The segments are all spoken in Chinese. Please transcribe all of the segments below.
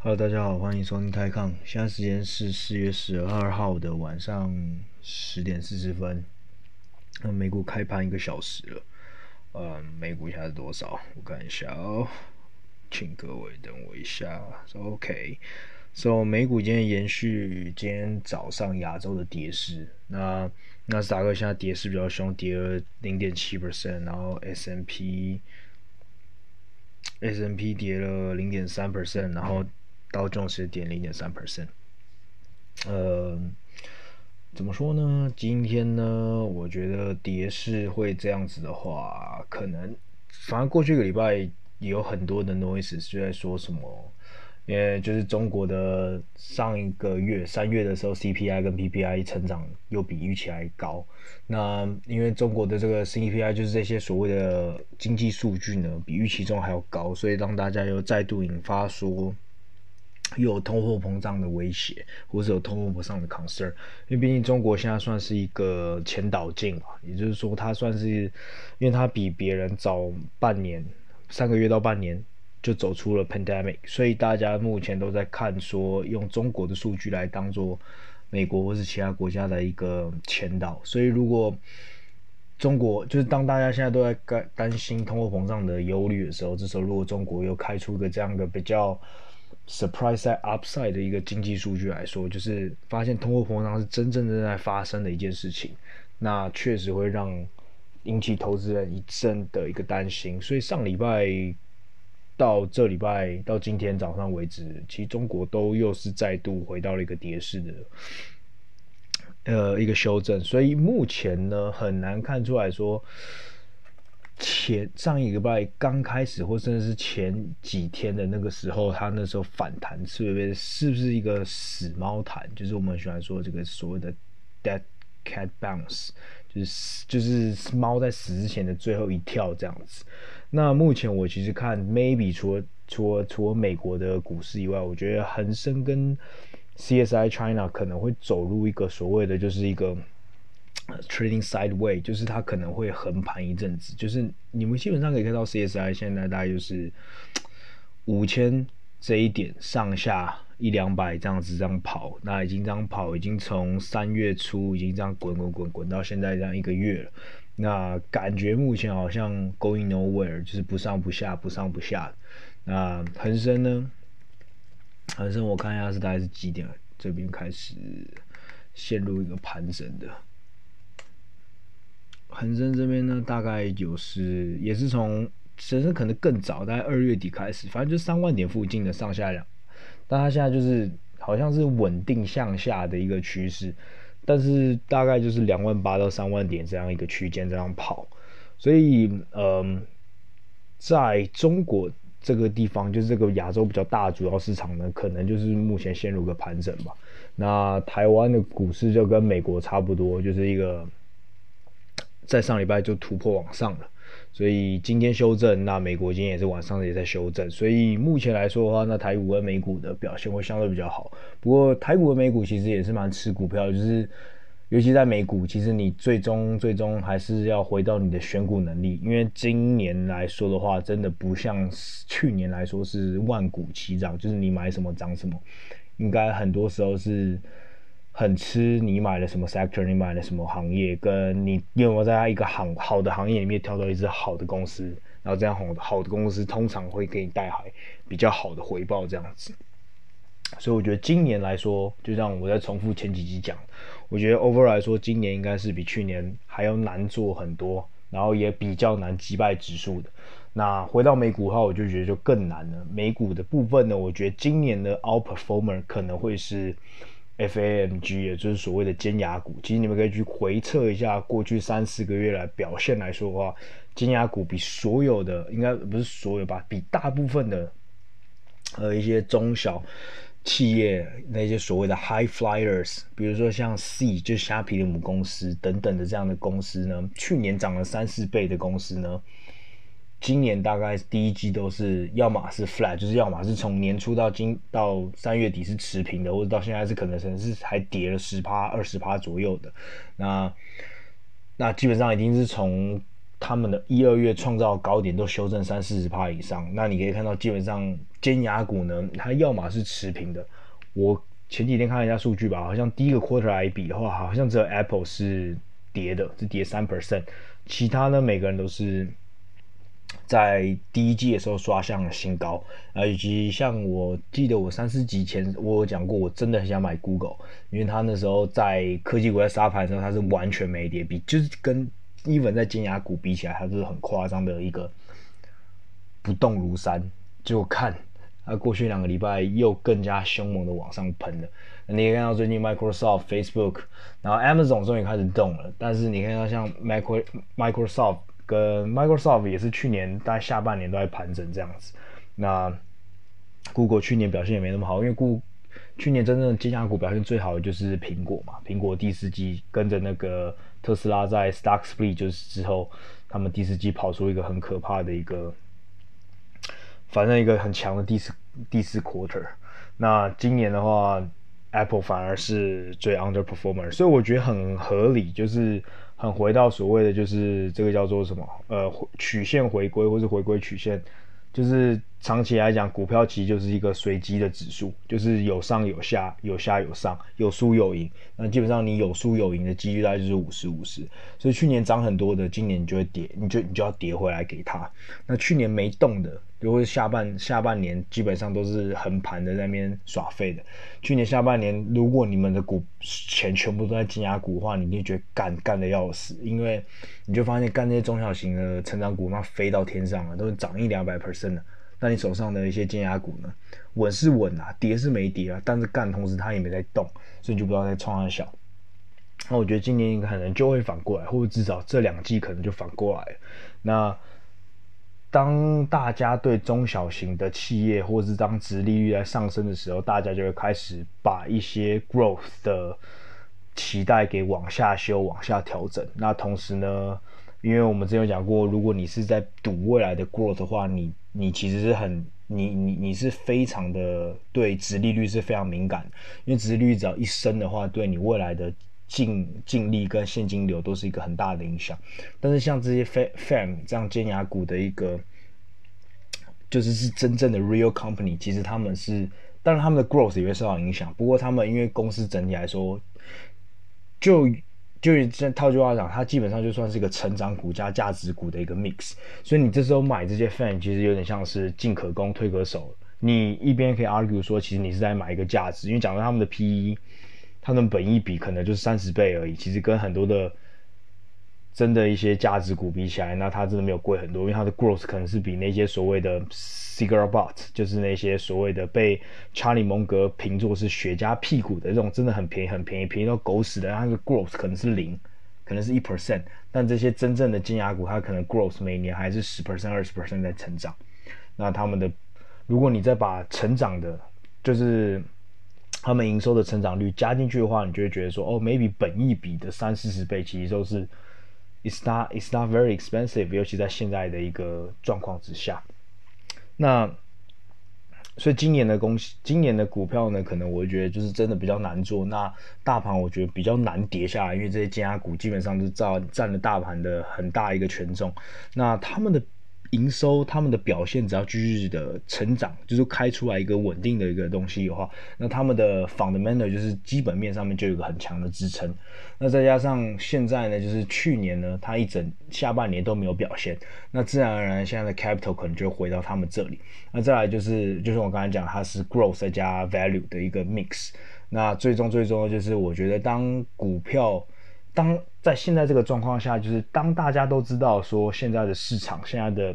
Hello，大家好，欢迎收听泰康。现在时间是四月十二号的晚上十点四十分。那美股开盘一个小时了，呃，美股现在是多少？我看一下哦，请各位等我一下。OK，所以美股今天延续今天早上亚洲的跌势。那纳斯达克现在跌势比较凶，跌了零点七 percent，然后 S&P S&P 跌了零点三 percent，然后。道琼斯跌零点三 percent，呃，怎么说呢？今天呢，我觉得跌势会这样子的话，可能反正过去一个礼拜也有很多的 noises 就在说什么，因为就是中国的上一个月三月的时候，CPI 跟 PPI 成长又比预期还高。那因为中国的这个 CPI 就是这些所谓的经济数据呢，比预期中还要高，所以让大家又再度引发说。有通货膨胀的威胁，或者有通货膨胀的 concern，因为毕竟中国现在算是一个前导进嘛，也就是说它算是，因为它比别人早半年，三个月到半年就走出了 pandemic，所以大家目前都在看说用中国的数据来当做美国或是其他国家的一个前导，所以如果中国就是当大家现在都在担心通货膨胀的忧虑的时候，这时候如果中国又开出一个这样的比较。Surprise side upside 的一个经济数据来说，就是发现通货膨胀是真正正在发生的一件事情，那确实会让引起投资人一阵的一个担心。所以上礼拜到这礼拜到今天早上为止，其实中国都又是再度回到了一个跌势的呃一个修正。所以目前呢，很难看出来说。前上一个礼拜刚开始，或甚至是前几天的那个时候，它那时候反弹是不是是不是一个死猫弹？就是我们喜欢说这个所谓的 dead cat bounce，就是就是猫在死之前的最后一跳这样子。那目前我其实看 maybe 除了除了除了美国的股市以外，我觉得恒生跟 CSI China 可能会走入一个所谓的就是一个。Trading sideway 就是它可能会横盘一阵子，就是你们基本上可以看到 CSI 现在大概就是五千这一点上下一两百这样子这样跑，那已经这样跑，已经从三月初已经这样滚滚滚滚到现在这样一个月了，那感觉目前好像 going nowhere，就是不上不下，不上不下。那恒生呢？恒生我看一下是大概是几点？这边开始陷入一个盘整的。恒生这边呢，大概就是也是从其实可能更早，大概二月底开始，反正就三万点附近的上下两，但它现在就是好像是稳定向下的一个趋势，但是大概就是两万八到三万点这样一个区间这样跑，所以嗯，在中国这个地方，就是这个亚洲比较大的主要市场呢，可能就是目前陷入个盘整吧。那台湾的股市就跟美国差不多，就是一个。在上礼拜就突破往上了，所以今天修正，那美国今天也是晚上也在修正，所以目前来说的话，那台股跟美股的表现会相对比较好。不过台股和美股其实也是蛮吃股票，就是尤其在美股，其实你最终最终还是要回到你的选股能力，因为今年来说的话，真的不像去年来说是万股齐涨，就是你买什么涨什么，应该很多时候是。很吃你买了什么 sector，你买了什么行业，跟你有没有在一个行好的行业里面挑到一支好的公司，然后这样好的好的公司通常会给你带来比较好的回报这样子。所以我觉得今年来说，就像我在重复前几集讲，我觉得 over 来说，今年应该是比去年还要难做很多，然后也比较难击败指数的。那回到美股的话，我就觉得就更难了。美股的部分呢，我觉得今年的 outperformer 可能会是。FAMG 也就是所谓的尖牙股，其实你们可以去回测一下过去三四个月来表现来说的话，尖牙股比所有的应该不是所有吧，比大部分的呃一些中小企业那些所谓的 High Flyers，比如说像 C 就虾皮的母公司等等的这样的公司呢，去年涨了三四倍的公司呢。今年大概第一季都是要么是 flat，就是要么是从年初到今到三月底是持平的，或者到现在是可能甚至是还跌了十趴二十趴左右的。那那基本上已经是从他们的一二月创造高点都修正三四十趴以上，那你可以看到，基本上尖牙股呢，它要么是持平的。我前几天看了一下数据吧，好像第一个 quarter 来比的话，好像只有 Apple 是跌的，是跌三 percent，其他呢每个人都是在第一季的时候刷向了新高，啊，以及像我记得我三四集前我有讲过，我真的很想买 Google，因为它那时候在科技股在杀盘的时候，它是完全没跌，比就是跟。even 在尖牙股比起来，它是很夸张的一个不动如山。就看它过去两个礼拜又更加凶猛的往上喷了。你可以看到最近 Microsoft、Facebook，然后 Amazon 终于开始动了。但是你看到像 Micro Microsoft 跟 Microsoft 也是去年大概下半年都在盘整这样子。那 Google 去年表现也没那么好，因为 Google 去年真正的尖牙股表现最好的就是苹果嘛。苹果第四季跟着那个。特斯拉在 Stock Split 就是之后，他们第四季跑出一个很可怕的一个，反正一个很强的第四第四 Quarter。那今年的话，Apple 反而是最 Underperformer，所以我觉得很合理，就是很回到所谓的就是这个叫做什么呃曲线回归或是回归曲线。就是长期来讲，股票其实就是一个随机的指数，就是有上有下，有下有上，有输有赢。那基本上你有输有赢的几率大概就是五十五十。所以去年涨很多的，今年你就会跌，你就你就要跌回来给他。那去年没动的。就会下半下半年基本上都是横盘的，在那边耍废的。去年下半年，如果你们的股钱全部都在金牙股的话，你就觉得干干的要死，因为你就发现干那些中小型的成长股，那飞到天上了，都是涨一两百 percent 的。那你手上的一些尖牙股呢，稳是稳啊，跌是没跌啊，但是干同时它也没在动，所以你就不知道在创啥小。那我觉得今年可能就会反过来，或者至少这两季可能就反过来。那。当大家对中小型的企业，或者是当殖利率在上升的时候，大家就会开始把一些 growth 的期待给往下修、往下调整。那同时呢，因为我们之前有讲过，如果你是在赌未来的 growth 的话，你你其实是很你你你是非常的对殖利率是非常敏感，因为殖利率只要一升的话，对你未来的净净利跟现金流都是一个很大的影响，但是像这些 FAM 这样尖牙股的一个，就是是真正的 real company，其实他们是，当然他们的 growth 也会受到影响，不过他们因为公司整体来说，就就是这套句话讲，它基本上就算是一个成长股加价值股的一个 mix，所以你这时候买这些 fan，其实有点像是进可攻退可守，你一边可以 argue 说，其实你是在买一个价值，因为讲到他们的 PE。他们本益比可能就是三十倍而已，其实跟很多的真的一些价值股比起来，那它真的没有贵很多，因为它的 growth 可能是比那些所谓的 cigar butt，就是那些所谓的被查理蒙格评作是雪茄屁股的这种真的很便宜、很便宜、便宜到狗屎的，它的 growth 可能是零，可能是一 percent，但这些真正的金牙股，它可能 growth 每年还是十 percent、二十 percent 在成长。那他们的，如果你再把成长的，就是。他们营收的成长率加进去的话，你就会觉得说，哦，maybe 本益比的三四十倍其实都是，it's not it's not very expensive，尤其在现在的一个状况之下。那所以今年的公司，今年的股票呢，可能我觉得就是真的比较难做。那大盘我觉得比较难跌下来，因为这些尖牙股基本上是占占了大盘的很大一个权重。那他们的。营收他们的表现只要继续的成长，就是开出来一个稳定的一个东西的话，那他们的 fundamental 就是基本面上面就有一个很强的支撑。那再加上现在呢，就是去年呢，它一整下半年都没有表现，那自然而然现在的 capital 可能就回到他们这里。那再来就是，就是我刚才讲，它是 growth 再加 value 的一个 mix。那最终最终就是，我觉得当股票。当在现在这个状况下，就是当大家都知道说现在的市场、现在的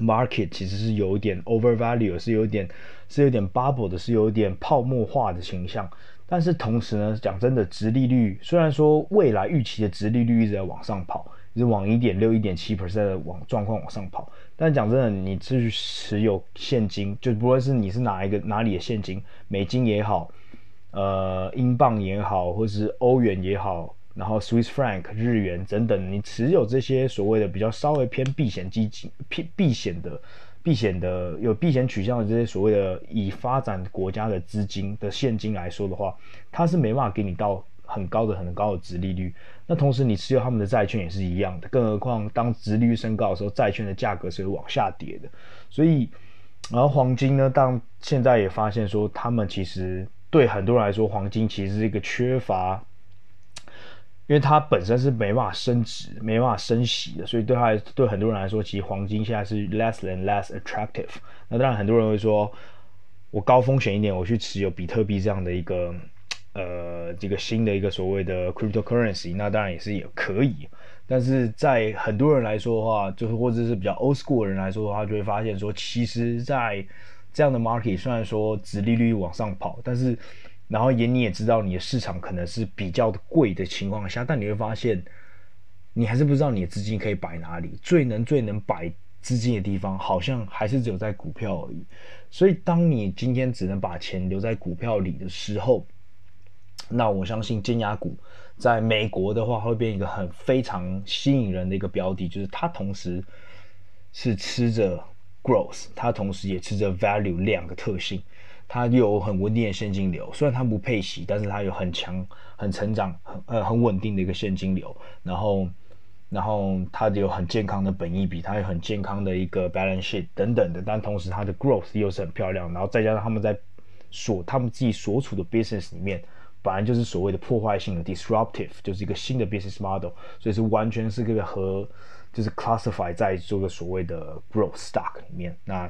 market 其实是有一点 overvalue，是有点是有点 bubble 的，是有点泡沫化的倾向。但是同时呢，讲真的，殖利率虽然说未来预期的殖利率一直在往上跑，是往一点六、一点七 percent 的往状况往上跑。但讲真的，你去持有现金，就不论是你是哪一个哪里的现金，美金也好，呃，英镑也好，或是欧元也好。然后，Swiss franc、日元等等，你持有这些所谓的比较稍微偏避险基金、偏避险的、避险的有避险取向的这些所谓的以发展国家的资金的现金来说的话，它是没办法给你到很高的很高的殖利率。那同时你持有他们的债券也是一样的，更何况当殖利率升高的时候，债券的价格是会往下跌的。所以，然后黄金呢，当现在也发现说，他们其实对很多人来说，黄金其实是一个缺乏。因为它本身是没办法升值、没办法升息的，所以对它对很多人来说，其实黄金现在是 less than less attractive。那当然，很多人会说，我高风险一点，我去持有比特币这样的一个呃这个新的一个所谓的 cryptocurrency，那当然也是也可以。但是在很多人来说的话，就是或者是比较 old school 的人来说的话，就会发现说，其实，在这样的 market，虽然说殖利率往上跑，但是然后也你也知道你的市场可能是比较贵的情况下，但你会发现，你还是不知道你的资金可以摆哪里。最能最能摆资金的地方，好像还是只有在股票而已。所以，当你今天只能把钱留在股票里的时候，那我相信尖牙股在美国的话会变一个很非常吸引人的一个标的，就是它同时是吃着 growth，它同时也吃着 value 两个特性。它有很稳定的现金流，虽然它不配息，但是它有很强、很成长、很呃很稳定的一个现金流。然后，然后它有很健康的本益比，它有很健康的一个 balance sheet 等等的。但同时，它的 growth 又是很漂亮。然后再加上他们在所他们自己所处的 business 里面，本来就是所谓的破坏性的 disruptive，就是一个新的 business model，所以是完全是个和就是 classify 在这个所谓的 growth stock 里面。那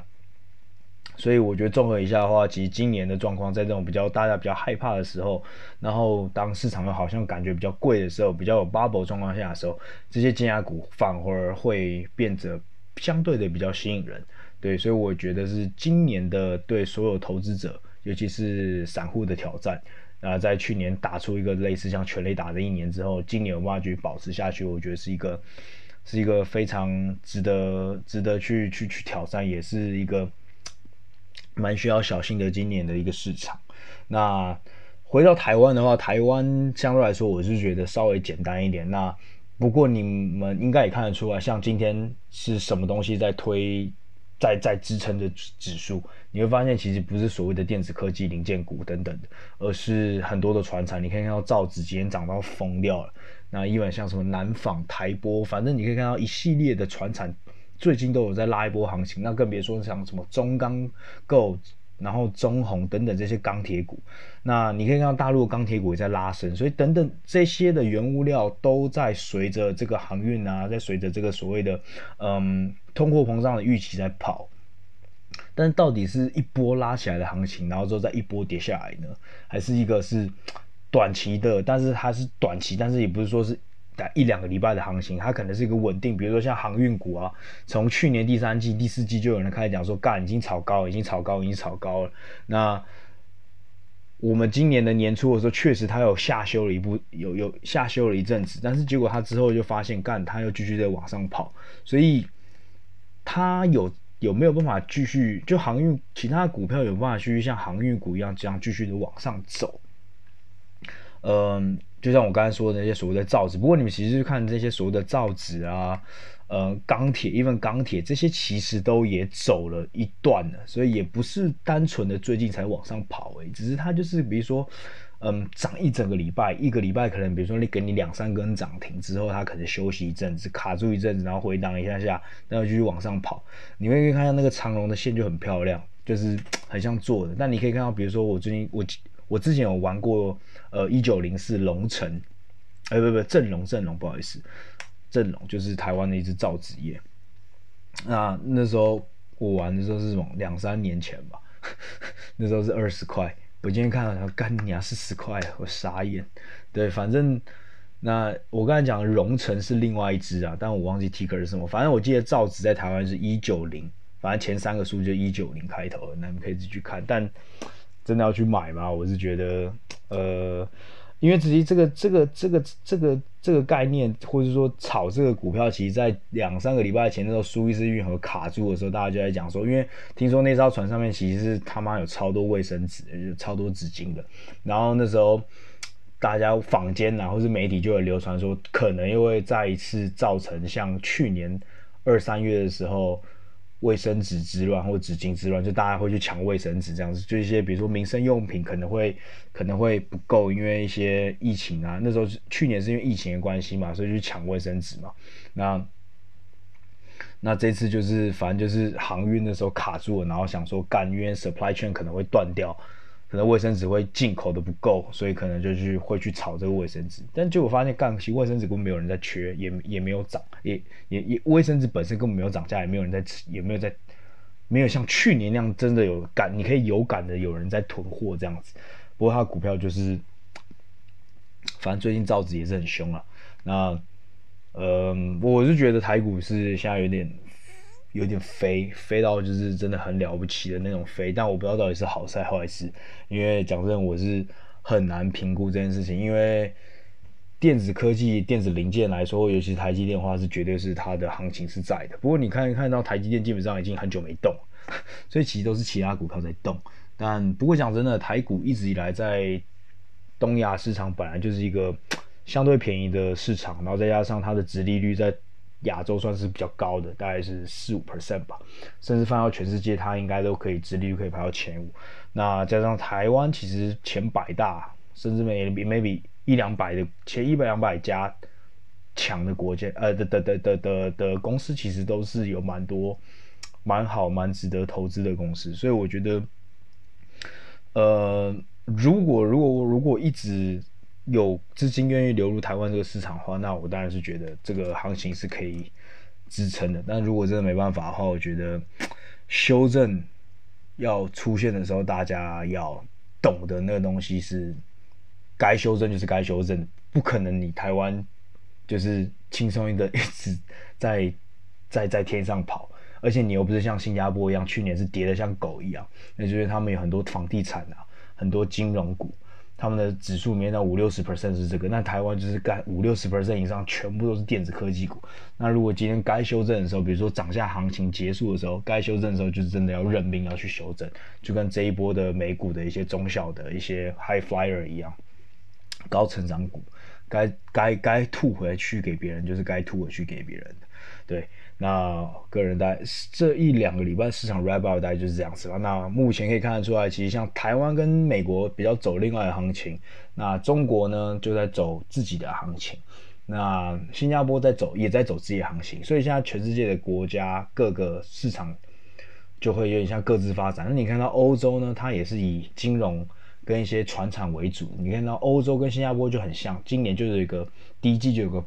所以我觉得综合一下的话，其实今年的状况在这种比较大家比较害怕的时候，然后当市场又好像感觉比较贵的时候，比较有 bubble 状况下的时候，这些金牙股反而会变得相对的比较吸引人。对，所以我觉得是今年的对所有投资者，尤其是散户的挑战。那在去年打出一个类似像全垒打的一年之后，今年有办法去保持下去，我觉得是一个是一个非常值得值得去去去挑战，也是一个。蛮需要小心的今年的一个市场。那回到台湾的话，台湾相对来说，我是觉得稍微简单一点。那不过你们应该也看得出来，像今天是什么东西在推，在在支撑着指数？你会发现其实不是所谓的电子科技零件股等等的，而是很多的传产。你可以看到造纸今天涨到疯掉了。那一般像什么南纺、台玻，反正你可以看到一系列的传产。最近都有在拉一波行情，那更别说像什么中钢构，然后中红等等这些钢铁股。那你可以看到大陆钢铁股也在拉升，所以等等这些的原物料都在随着这个航运啊，在随着这个所谓的嗯通货膨胀的预期在跑。但到底是一波拉起来的行情，然后之后再一波跌下来呢？还是一个是短期的？但是它是短期，但是也不是说是。一两个礼拜的行情，它可能是一个稳定，比如说像航运股啊，从去年第三季、第四季就有人开始讲说，干已经炒高，已经炒高，已经炒高了。那我们今年的年初的时候，确实它有下修了一步，有有下修了一阵子，但是结果它之后就发现，干它又继续在往上跑，所以它有有没有办法继续？就航运其他股票有办法继续像航运股一样这样继续的往上走？嗯。就像我刚才说的那些所谓的造纸，不过你们其实去看这些所谓的造纸啊，呃，钢铁，因为钢铁这些其实都也走了一段了，所以也不是单纯的最近才往上跑诶，只是它就是比如说，嗯，涨一整个礼拜，一个礼拜可能比如说你给你两三根涨停之后，它可能休息一阵子，卡住一阵子，然后回档一下下，然后继续往上跑。你们可以看到那个长龙的线就很漂亮，就是 很像做的。但你可以看到，比如说我最近我。我之前有玩过，呃，一九零四龙城，哎，不不，正龙正龙，不好意思，正龙就是台湾的一支造纸业。那那时候我玩的时候是什么？两三年前吧，那时候是二十块。我今天看到它干你啊，四十块，我傻眼。对，反正那我刚才讲的龙城是另外一支啊，但我忘记 ticker 是什么。反正我记得造纸在台湾是一九零，反正前三个数就一九零开头，那你可以自己去看，但。真的要去买吗？我是觉得，呃，因为自己这个这个这个这个这个概念，或者说炒这个股票，其实，在两三个礼拜前那时候，苏伊士运河卡住的时候，大家就在讲说，因为听说那艘船上面其实是他妈有超多卫生纸，就超多纸巾的。然后那时候大家坊间啊，或是媒体就会流传说，可能又会再一次造成像去年二三月的时候。卫生纸之乱或纸巾之乱，就大家会去抢卫生纸这样子，就一些比如说民生用品可能会可能会不够，因为一些疫情啊，那时候去年是因为疫情的关系嘛，所以去抢卫生纸嘛。那那这次就是反正就是航运的时候卡住了，然后想说干，因为 supply chain 可能会断掉。可能卫生纸会进口的不够，所以可能就去会去炒这个卫生纸。但结果发现，干，其实卫生纸根本没有人在缺，也也没有涨，也也也卫生纸本身根本没有涨价，也没有人在吃，也没有在，没有像去年那样真的有感，你可以有感的有人在囤货这样子。不过它股票就是，反正最近造纸也是很凶啊。那，呃，我是觉得台股是现在有点。有点飞，飞到就是真的很了不起的那种飞，但我不知道到底是好事还是坏事，因为讲真，我是很难评估这件事情，因为电子科技、电子零件来说，尤其是台积电的话，是绝对是它的行情是在的。不过你看一看到台积电基本上已经很久没动，所以其实都是其他股票在动。但不过讲真的，台股一直以来在东亚市场本来就是一个相对便宜的市场，然后再加上它的殖利率在。亚洲算是比较高的，大概是四五 percent 吧，甚至放到全世界，它应该都可以，殖利率可以排到前五。那加上台湾，其实前百大，甚至 maybe maybe 一两百的前一百两百家强的国家，呃的的的的的的公司，其实都是有蛮多蛮好蛮值得投资的公司。所以我觉得，呃，如果如果如果一直有资金愿意流入台湾这个市场的话，那我当然是觉得这个行情是可以支撑的。但如果真的没办法的话，我觉得修正要出现的时候，大家要懂得那个东西是该修正就是该修正，不可能你台湾就是轻松的 一直在在在天上跑，而且你又不是像新加坡一样，去年是跌得像狗一样，那就是他们有很多房地产啊，很多金融股。他们的指数里面到五六十 percent 是这个，那台湾就是干五六十 percent 以上全部都是电子科技股。那如果今天该修正的时候，比如说涨价行情结束的时候，该修正的时候就是真的要认命要去修正，就跟这一波的美股的一些中小的一些 high flyer 一样，高成长股，该该该吐回去给别人，就是该吐回去给别人的，对。那个人在这一两个礼拜市场 wrap up 大概就是这样子吧。那目前可以看得出来，其实像台湾跟美国比较走另外的行情，那中国呢就在走自己的行情，那新加坡在走也在走自己的行情，所以现在全世界的国家各个市场就会有点像各自发展。那你看到欧洲呢，它也是以金融跟一些船厂为主。你看到欧洲跟新加坡就很像，今年就是一个第一季就有个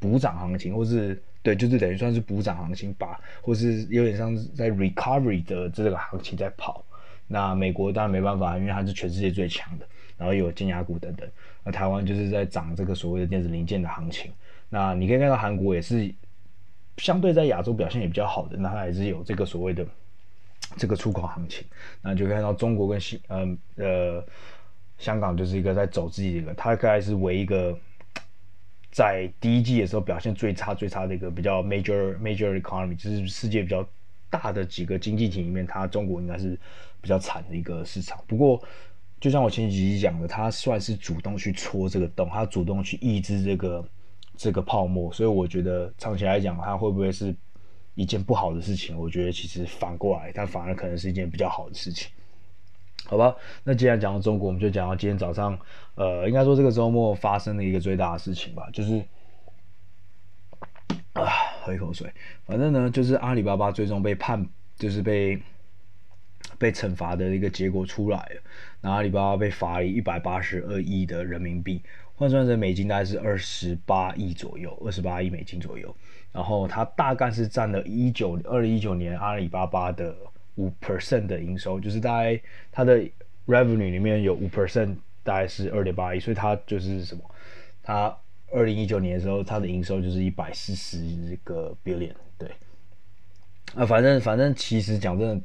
补涨行情，或是。对，就是等于算是补涨行情吧，或是有点像是在 recovery 的这个行情在跑。那美国当然没办法，因为它是全世界最强的，然后有金牙股等等。那台湾就是在涨这个所谓的电子零件的行情。那你可以看到韩国也是相对在亚洲表现也比较好的，那它也是有这个所谓的这个出口行情。那就看到中国跟新呃呃香港就是一个在走自己的，它大概是为一个。在第一季的时候表现最差最差的一个比较 major major economy，就是世界比较大的几个经济体里面，它中国应该是比较惨的一个市场。不过，就像我前几集讲的，它算是主动去戳这个洞，它主动去抑制这个这个泡沫，所以我觉得长期来讲，它会不会是一件不好的事情？我觉得其实反过来，它反而可能是一件比较好的事情。好吧，那既然讲到中国，我们就讲到今天早上，呃，应该说这个周末发生的一个最大的事情吧，就是啊，喝一口水。反正呢，就是阿里巴巴最终被判，就是被被惩罚的一个结果出来了。那阿里巴巴被罚了一百八十二亿的人民币，换算成美金大概是二十八亿左右，二十八亿美金左右。然后它大概是占了一九二零一九年阿里巴巴的。五 percent 的营收，就是大概它的 revenue 里面有五 percent，大概是二点八亿，所以它就是什么？它二零一九年的时候，它的营收就是一百四十个 billion，对。啊，反正反正其实讲真的，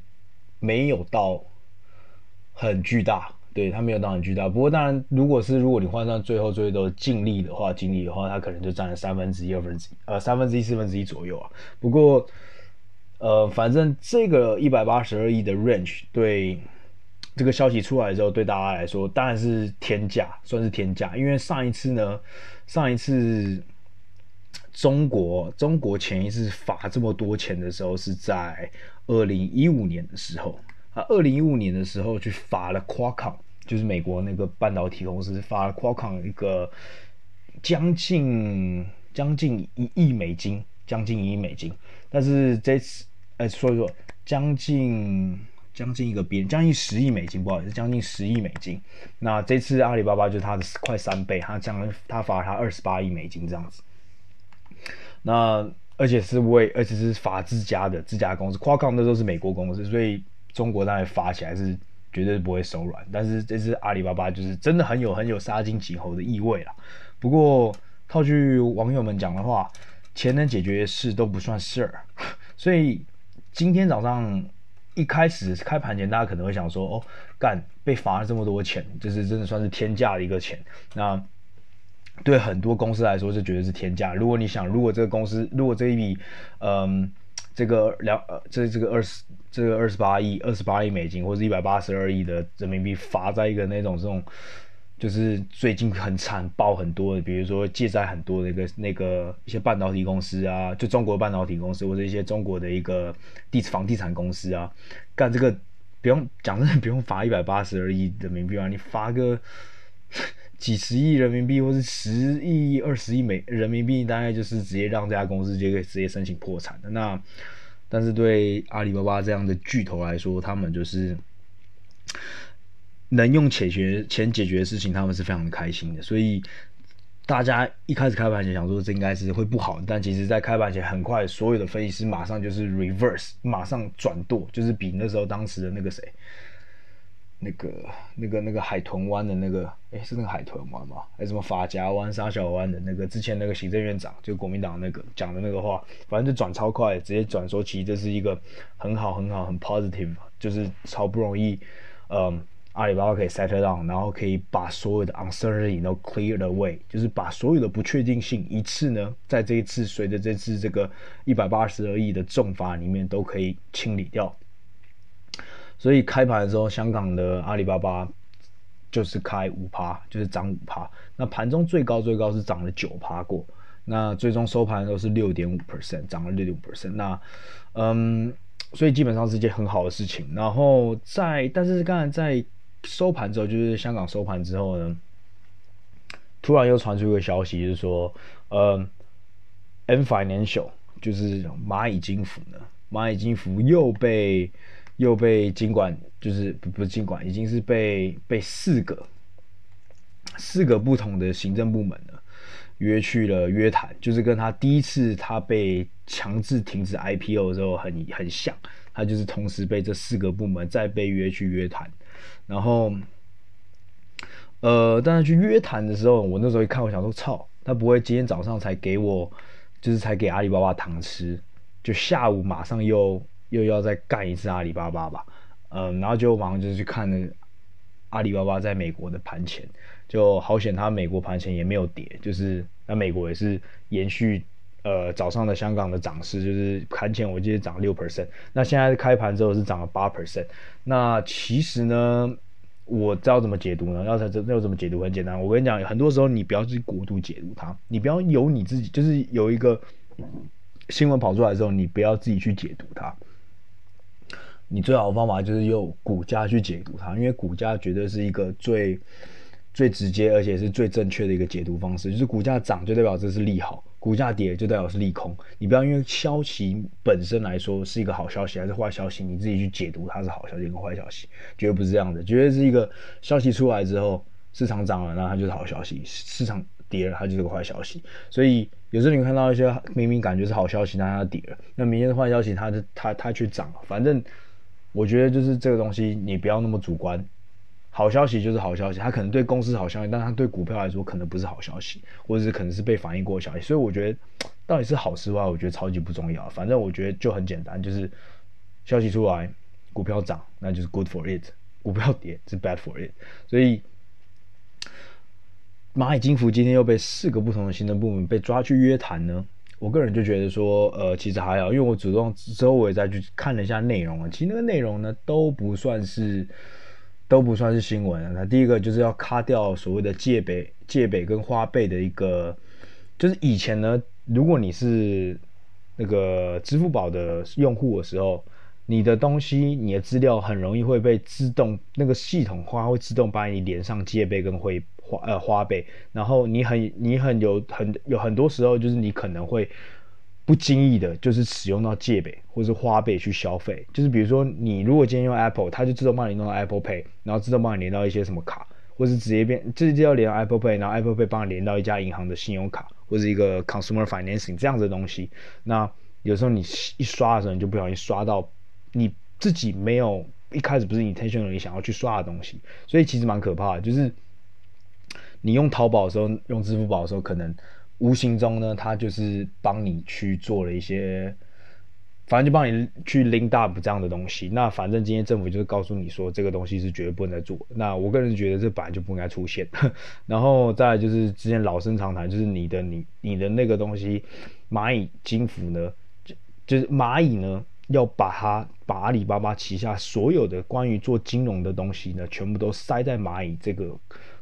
没有到很巨大，对，它没有到很巨大。不过当然，如果是如果你换算最后最后净利的话，净利的话，它可能就占了三分之一、二分之一，呃，三分之一、四分之一左右啊。不过。呃，反正这个一百八十二亿的 range 对这个消息出来之后，对大家来说当然是天价，算是天价。因为上一次呢，上一次中国中国前一次罚这么多钱的时候是在二零一五年的时候啊，二零一五年的时候去罚了 Qualcomm，就是美国那个半导体公司罚了 Qualcomm 一个将近将近一亿美金，将近一亿美金。但是这次，哎，说一说，将近将近一个边，将近十亿美金，不好意思，将近十亿美金。那这次阿里巴巴就是它的快三倍，它将它罚它二十八亿美金这样子。那而且是为，而且是罚自家的自家公司，Qualcomm 那都是美国公司，所以中国当然罚起来是绝对不会手软。但是这次阿里巴巴就是真的很有很有杀鸡儆猴的意味啦。不过套句网友们讲的话。钱能解决的事都不算事儿，所以今天早上一开始开盘前，大家可能会想说：“哦，干被罚了这么多钱，就是真的算是天价的一个钱。”那对很多公司来说，就觉得是天价。如果你想，如果这个公司，如果这一笔，嗯，这个两，这这个二十这个二十八亿二十八亿美金，或者一百八十二亿的人民币罚在一个那种这种。就是最近很惨爆很多的，比如说借债很多的一个那个一些半导体公司啊，就中国半导体公司或者一些中国的一个地房地产公司啊，干这个不用讲真的不用罚一百八十二亿人民币啊，你罚个 几十亿人民币或是十亿二十亿美人民币，大概就是直接让这家公司就可以直接申请破产的。那但是对阿里巴巴这样的巨头来说，他们就是。能用钱解钱解决的事情，他们是非常的开心的。所以大家一开始开盘前想说这应该是会不好，但其实在开盘前很快，所有的分析师马上就是 reverse，马上转舵，就是比那时候当时的那个谁，那个那个那个海豚湾的那个，诶，是那个海豚湾吗？还是什么法夹湾、沙小湾的那个之前那个行政院长，就国民党那个讲的那个话，反正就转超快，直接转说其实这是一个很好很好很 positive，就是超不容易，嗯。阿里巴巴可以 settle down，然后可以把所有的 uncertainty 都 clear away，就是把所有的不确定性一次呢，在这一次随着这次这个一百八十二亿的重罚里面都可以清理掉。所以开盘的时候，香港的阿里巴巴就是开五趴，就是涨五趴。那盘中最高最高是涨了九趴过，那最终收盘都是六点五 percent，涨了六点五 percent。那嗯，所以基本上是件很好的事情。然后在，但是刚才在。收盘之后，就是香港收盘之后呢，突然又传出一个消息，就是说，呃，M Financial 就是蚂蚁金服呢，蚂蚁金服又被又被监管，就是不不是金管，已经是被被四个四个不同的行政部门呢约去了约谈，就是跟他第一次他被强制停止 IPO 的时候很很像，他就是同时被这四个部门再被约去约谈。然后，呃，当然去约谈的时候，我那时候一看，我想说，操，他不会今天早上才给我，就是才给阿里巴巴糖吃，就下午马上又又要再干一次阿里巴巴吧？嗯，然后就马上就去看阿里巴巴在美国的盘前，就好险，他美国盘前也没有跌，就是那美国也是延续呃早上的香港的涨势，就是盘前我记得涨六 percent，那现在开盘之后是涨了八 percent。那其实呢，我知道怎么解读呢？要才知要怎么解读很简单。我跟你讲，很多时候你不要去过度解读它，你不要有你自己，就是有一个新闻跑出来之后，你不要自己去解读它。你最好的方法就是用股价去解读它，因为股价绝对是一个最最直接而且是最正确的一个解读方式。就是股价涨就代表这是利好。股价跌就代表是利空，你不要因为消息本身来说是一个好消息还是坏消息，你自己去解读它是好消息跟坏消息，绝对不是这样的，绝对是一个消息出来之后，市场涨了，那它就是好消息；市场跌了，它就是个坏消息。所以有时候你看到一些明明感觉是好消息，但它跌了，那明天的坏消息它，它它它去涨，反正我觉得就是这个东西，你不要那么主观。好消息就是好消息，它可能对公司好消息，但它对股票来说可能不是好消息，或者是可能是被反映过的消息。所以我觉得到底是好是坏，我觉得超级不重要。反正我觉得就很简单，就是消息出来，股票涨，那就是 good for it；股票跌是 bad for it。所以蚂蚁金服今天又被四个不同的行政部门被抓去约谈呢。我个人就觉得说，呃，其实还好，因为我主动之后我也再去看了一下内容啊，其实那个内容呢都不算是。都不算是新闻啊。那第一个就是要卡掉所谓的借呗、借呗跟花呗的一个，就是以前呢，如果你是那个支付宝的用户的时候，你的东西、你的资料很容易会被自动那个系统化会自动把你连上借呗跟汇花呃花呗，然后你很你很有很有很多时候就是你可能会不经意的，就是使用到借呗或是花呗去消费，就是比如说你如果今天用 Apple，它就自动帮你弄到 Apple Pay，然后自动帮你连到一些什么卡。或是直接变，直接要连到 Apple Pay，然后 Apple Pay 帮你连到一家银行的信用卡，或者一个 Consumer Financing 这样子的东西。那有时候你一刷的时候，你就不小心刷到你自己没有一开始不是 intention 你想要去刷的东西，所以其实蛮可怕的。就是你用淘宝的时候，用支付宝的时候，可能无形中呢，他就是帮你去做了一些。反正就帮你去 link up 这样的东西，那反正今天政府就是告诉你说这个东西是绝对不能再做。那我个人觉得这本来就不应该出现。然后再来就是之前老生常谈，就是你的你你的那个东西，蚂蚁金服呢，就就是蚂蚁呢要把它把阿里巴巴旗下所有的关于做金融的东西呢，全部都塞在蚂蚁这个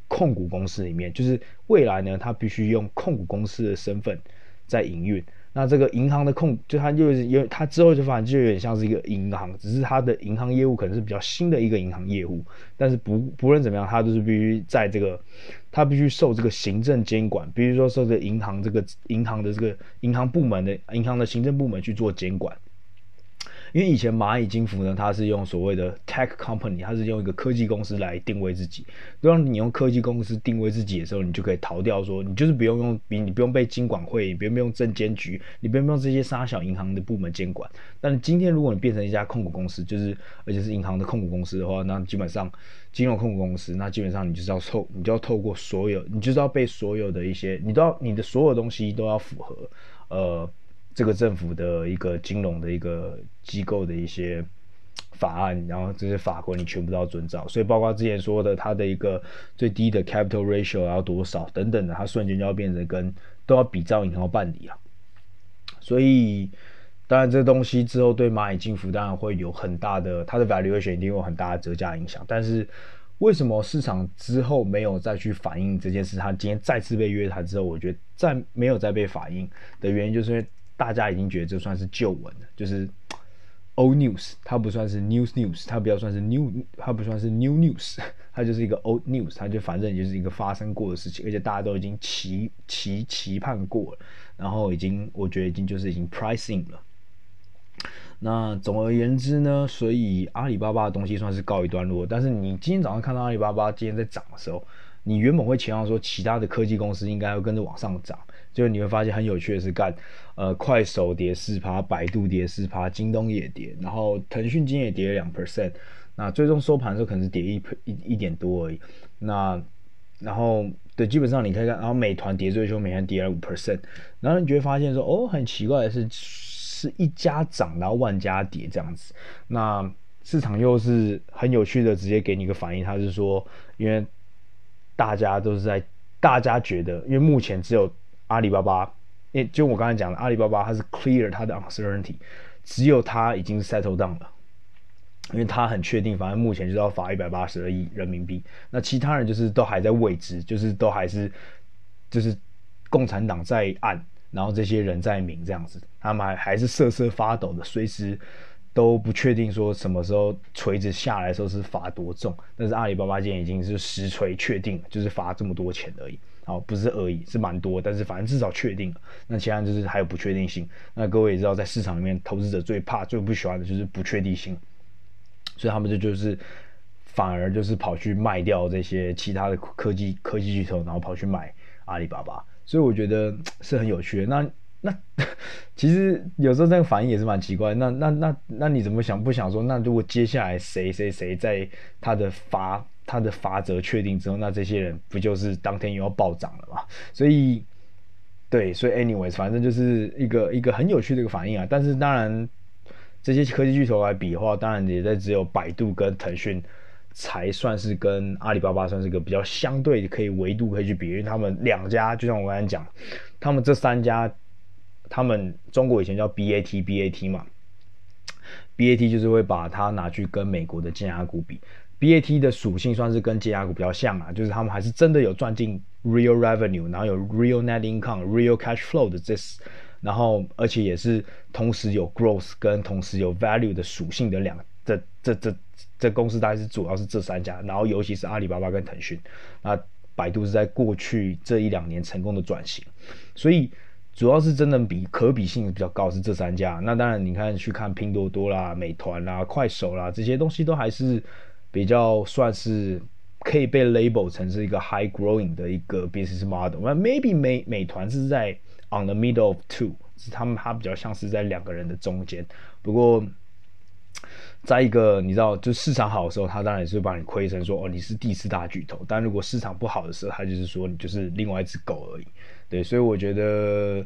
控股公司里面，就是未来呢，它必须用控股公司的身份在营运。那这个银行的控，就它就是因为它之后就发现就有点像是一个银行，只是它的银行业务可能是比较新的一个银行业务，但是不不论怎么样，它都是必须在这个，它必须受这个行政监管，比如说受这个银行这个银行的这个银行部门的银行的行政部门去做监管。因为以前蚂蚁金服呢，它是用所谓的 tech company，它是用一个科技公司来定位自己。当你用科技公司定位自己的时候，你就可以逃掉说，你就是不用用，你你不用被金管会，你不用用证监局，你不用用这些沙小银行的部门监管。但今天如果你变成一家控股公司，就是而且是银行的控股公司的话，那基本上金融控股公司，那基本上你就是要透，你就要透过所有，你就是要被所有的一些，你都要你的所有东西都要符合，呃。这个政府的一个金融的一个机构的一些法案，然后这些法规你全部都要遵照，所以包括之前说的它的一个最低的 capital ratio 要多少等等的，它瞬间就要变成跟都要比照银行办理啊。所以当然这东西之后对蚂蚁金服当然会有很大的它的 valuation 一定有很大的折价影响，但是为什么市场之后没有再去反映这件事？它今天再次被约谈之后，我觉得再没有再被反映的原因就是因为。大家已经觉得这算是旧闻了，就是 old news，它不算是 news news，它不要算是 new，它不算是 new news，它就是一个 old news，它就反正就是一个发生过的事情，而且大家都已经期期期盼过了，然后已经我觉得已经就是已经 pricing 了。那总而言之呢，所以阿里巴巴的东西算是告一段落，但是你今天早上看到阿里巴巴今天在涨的时候，你原本会期望说其他的科技公司应该会跟着往上涨。就你会发现很有趣的是，干，呃，快手跌四趴，百度跌四趴，京东也跌，然后腾讯今天也跌了两 percent，那最终收盘的时候可能是跌一一一点多而已。那然后对，基本上你可以看，然后美团跌最凶，美团跌了五 percent，然后你就会发现说，哦，很奇怪的是，是一家涨，然后万家跌这样子。那市场又是很有趣的，直接给你一个反应，他是说，因为大家都是在，大家觉得，因为目前只有。阿里巴巴，诶就我刚才讲的，阿里巴巴它是 clear 它的 uncertainty，只有它已经 settle down 了，因为它很确定，反正目前就是要罚一百八十二亿人民币。那其他人就是都还在未知，就是都还是就是共产党在暗，然后这些人在明这样子，他们还还是瑟瑟发抖的，随时都不确定说什么时候锤子下来的时候是罚多重。但是阿里巴巴今天已经是实锤确定了，就是罚这么多钱而已。好，不是而已，是蛮多，但是反正至少确定了。那其他就是还有不确定性。那各位也知道，在市场里面，投资者最怕、最不喜欢的就是不确定性，所以他们就就是反而就是跑去卖掉这些其他的科技科技巨头，然后跑去买阿里巴巴。所以我觉得是很有趣的。那那 其实有时候这个反应也是蛮奇怪。那那那那你怎么想不想说？那如果接下来谁谁谁在他的发他的法则确定之后，那这些人不就是当天又要暴涨了吗？所以，对，所以 anyways，反正就是一个一个很有趣的一个反应啊。但是当然，这些科技巨头来比的话，当然也在只有百度跟腾讯才算是跟阿里巴巴算是一个比较相对可以维度可以去比，因为他们两家就像我刚才讲，他们这三家，他们中国以前叫 BAT BAT 嘛，BAT 就是会把它拿去跟美国的金牙股比。BAT 的属性算是跟尖牙股比较像啊，就是他们还是真的有赚进 real revenue，然后有 real net income、real cash flow 的这，然后而且也是同时有 growth 跟同时有 value 的属性的两这这这这公司大概是主要是这三家，然后尤其是阿里巴巴跟腾讯，那百度是在过去这一两年成功的转型，所以主要是真的比可比性比较高是这三家。那当然你看去看拼多多啦、美团啦、快手啦这些东西都还是。比较算是可以被 label 成是一个 high growing 的一个 business model，那 maybe 美美团是在 on the middle of two，是他们它比较像是在两个人的中间。不过，在一个你知道，就市场好的时候，它当然是会把你亏成说哦你是第四大巨头，但如果市场不好的时候，它就是说你就是另外一只狗而已。对，所以我觉得。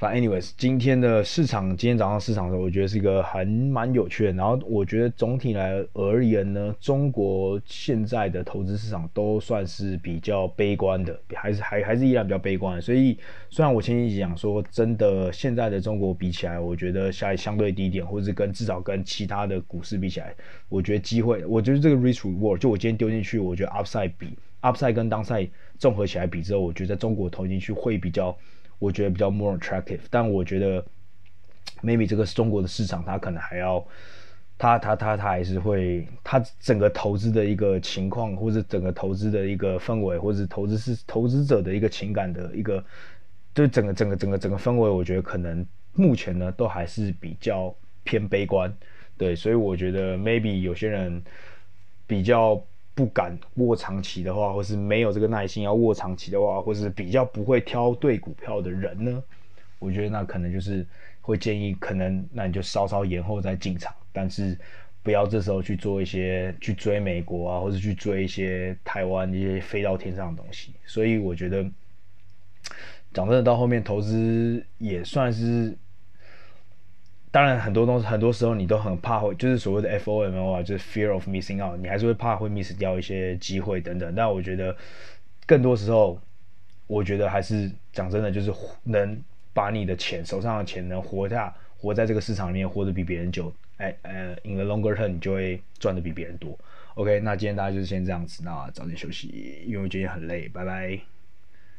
反正 anyways，今天的市场，今天早上市场的时候，我觉得是一个很蛮有趣的。然后我觉得总体来而言呢，中国现在的投资市场都算是比较悲观的，还是还还是依然比较悲观。所以虽然我前几集讲说，真的现在的中国比起来，我觉得下相对低点，或者是跟至少跟其他的股市比起来，我觉得机会，我觉得这个 risk reward，就我今天丢进去，我觉得 upside 比 upside 跟 downside 综合起来比之后，我觉得在中国投进去会比较。我觉得比较 more attractive，但我觉得 maybe 这个是中国的市场，它可能还要，它它它它还是会，它整个投资的一个情况，或者整个投资的一个氛围，或者投资是投资者的一个情感的一个，就整个整个整个整个氛围，我觉得可能目前呢都还是比较偏悲观，对，所以我觉得 maybe 有些人比较。不敢握长期的话，或是没有这个耐心要握长期的话，或是比较不会挑对股票的人呢，我觉得那可能就是会建议，可能那你就稍稍延后再进场，但是不要这时候去做一些去追美国啊，或者去追一些台湾一些飞到天上的东西。所以我觉得讲真的，到后面投资也算是。当然，很多东西，很多时候你都很怕会，就是所谓的 FOMO 啊，就是 fear of missing out，你还是会怕会 miss 掉一些机会等等。但我觉得，更多时候，我觉得还是讲真的，就是能把你的钱手上的钱能活下，活在这个市场里面，活得比别人久，哎呃，in the longer term，你就会赚得比别人多。OK，那今天大家就是先这样子，那早点休息，因为我今天很累，拜拜。